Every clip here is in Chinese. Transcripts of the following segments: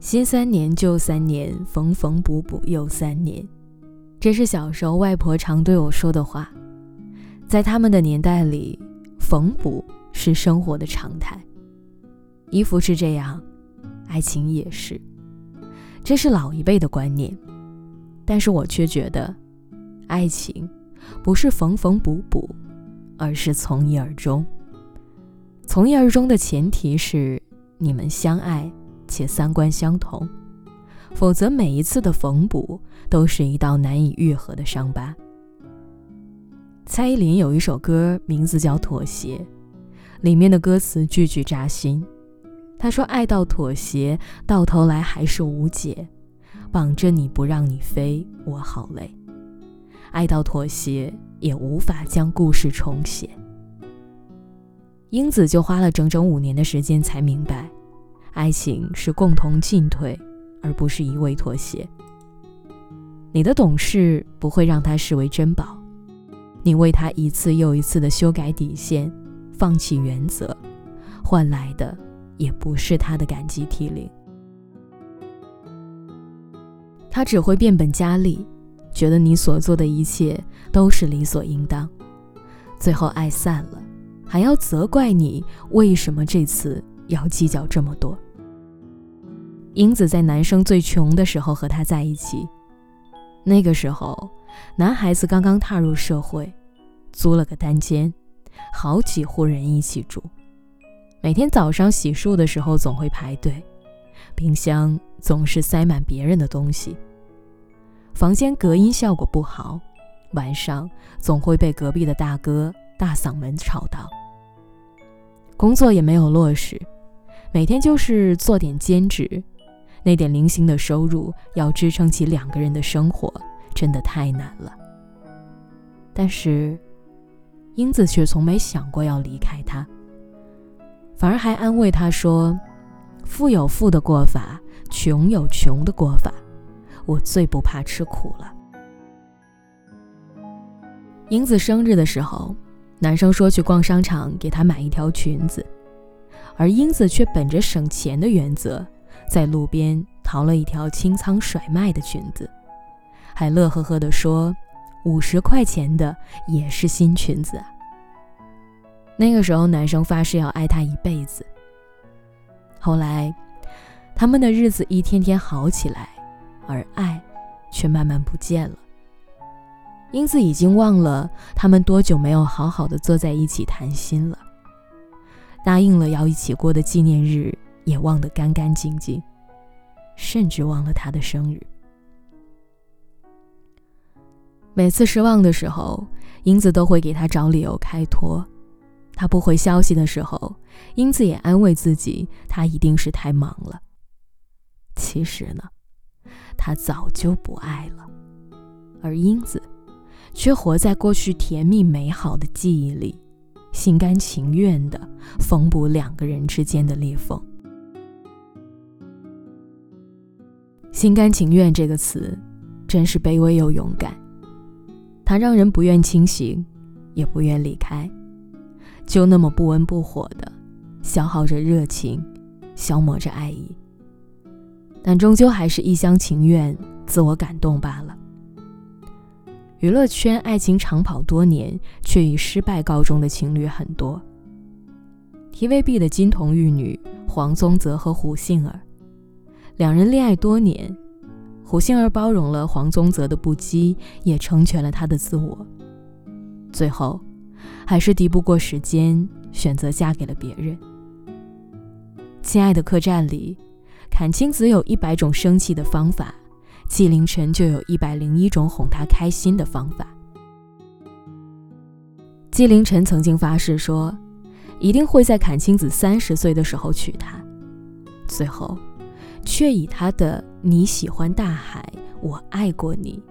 新三年旧三年，缝缝补补又三年。这是小时候外婆常对我说的话。在他们的年代里，缝补是生活的常态。衣服是这样，爱情也是。这是老一辈的观念，但是我却觉得，爱情不是缝缝补补，而是从一而终。从一而终的前提是你们相爱。且三观相同，否则每一次的缝补都是一道难以愈合的伤疤。蔡依林有一首歌，名字叫《妥协》，里面的歌词句句扎心。她说：“爱到妥协，到头来还是无解，绑着你不让你飞，我好累。爱到妥协，也无法将故事重写。”英子就花了整整五年的时间才明白。爱情是共同进退，而不是一味妥协。你的懂事不会让他视为珍宝，你为他一次又一次的修改底线、放弃原则，换来的也不是他的感激涕零。他只会变本加厉，觉得你所做的一切都是理所应当，最后爱散了，还要责怪你为什么这次要计较这么多。英子在男生最穷的时候和他在一起，那个时候，男孩子刚刚踏入社会，租了个单间，好几户人一起住，每天早上洗漱的时候总会排队，冰箱总是塞满别人的东西，房间隔音效果不好，晚上总会被隔壁的大哥大嗓门吵到，工作也没有落实，每天就是做点兼职。那点零星的收入要支撑起两个人的生活，真的太难了。但是，英子却从没想过要离开他，反而还安慰他说：“富有富的过法，穷有穷的过法，我最不怕吃苦了。”英子生日的时候，男生说去逛商场给她买一条裙子，而英子却本着省钱的原则。在路边淘了一条清仓甩卖的裙子，还乐呵呵地说：“五十块钱的也是新裙子啊。”那个时候，男生发誓要爱她一辈子。后来，他们的日子一天天好起来，而爱却慢慢不见了。英子已经忘了他们多久没有好好的坐在一起谈心了，答应了要一起过的纪念日。也忘得干干净净，甚至忘了他的生日。每次失望的时候，英子都会给他找理由开脱。他不回消息的时候，英子也安慰自己，他一定是太忙了。其实呢，他早就不爱了，而英子却活在过去甜蜜美好的记忆里，心甘情愿的缝补两个人之间的裂缝。心甘情愿这个词，真是卑微又勇敢。它让人不愿清醒，也不愿离开，就那么不温不火的消耗着热情，消磨着爱意。但终究还是一厢情愿、自我感动罢了。娱乐圈爱情长跑多年却以失败告终的情侣很多。TVB 的金童玉女黄宗泽和胡杏儿。两人恋爱多年，胡杏儿包容了黄宗泽的不羁，也成全了他的自我。最后，还是敌不过时间，选择嫁给了别人。亲爱的客栈里，阚清子有一百种生气的方法，纪凌尘就有一百零一种哄她开心的方法。纪凌尘曾经发誓说，一定会在阚清子三十岁的时候娶她。最后。却以他的“你喜欢大海，我爱过你”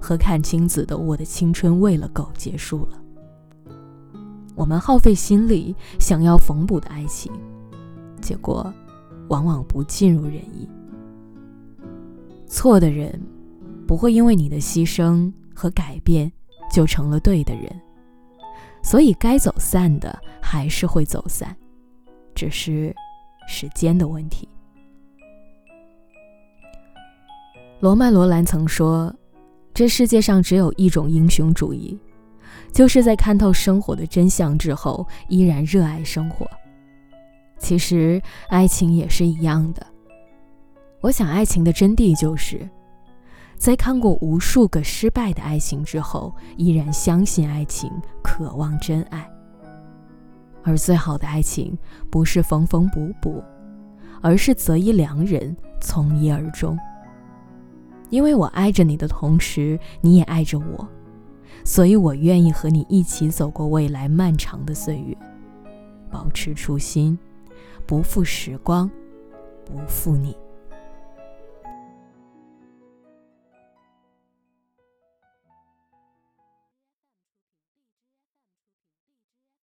和阚清子的“我的青春喂了狗”结束了。我们耗费心力想要缝补的爱情，结果往往不尽如人意。错的人不会因为你的牺牲和改变就成了对的人，所以该走散的还是会走散，只是时间的问题。罗曼·罗兰曾说：“这世界上只有一种英雄主义，就是在看透生活的真相之后，依然热爱生活。”其实，爱情也是一样的。我想，爱情的真谛就是，在看过无数个失败的爱情之后，依然相信爱情，渴望真爱。而最好的爱情，不是缝缝补补，而是择一良人，从一而终。因为我爱着你的同时，你也爱着我，所以我愿意和你一起走过未来漫长的岁月，保持初心，不负时光，不负你。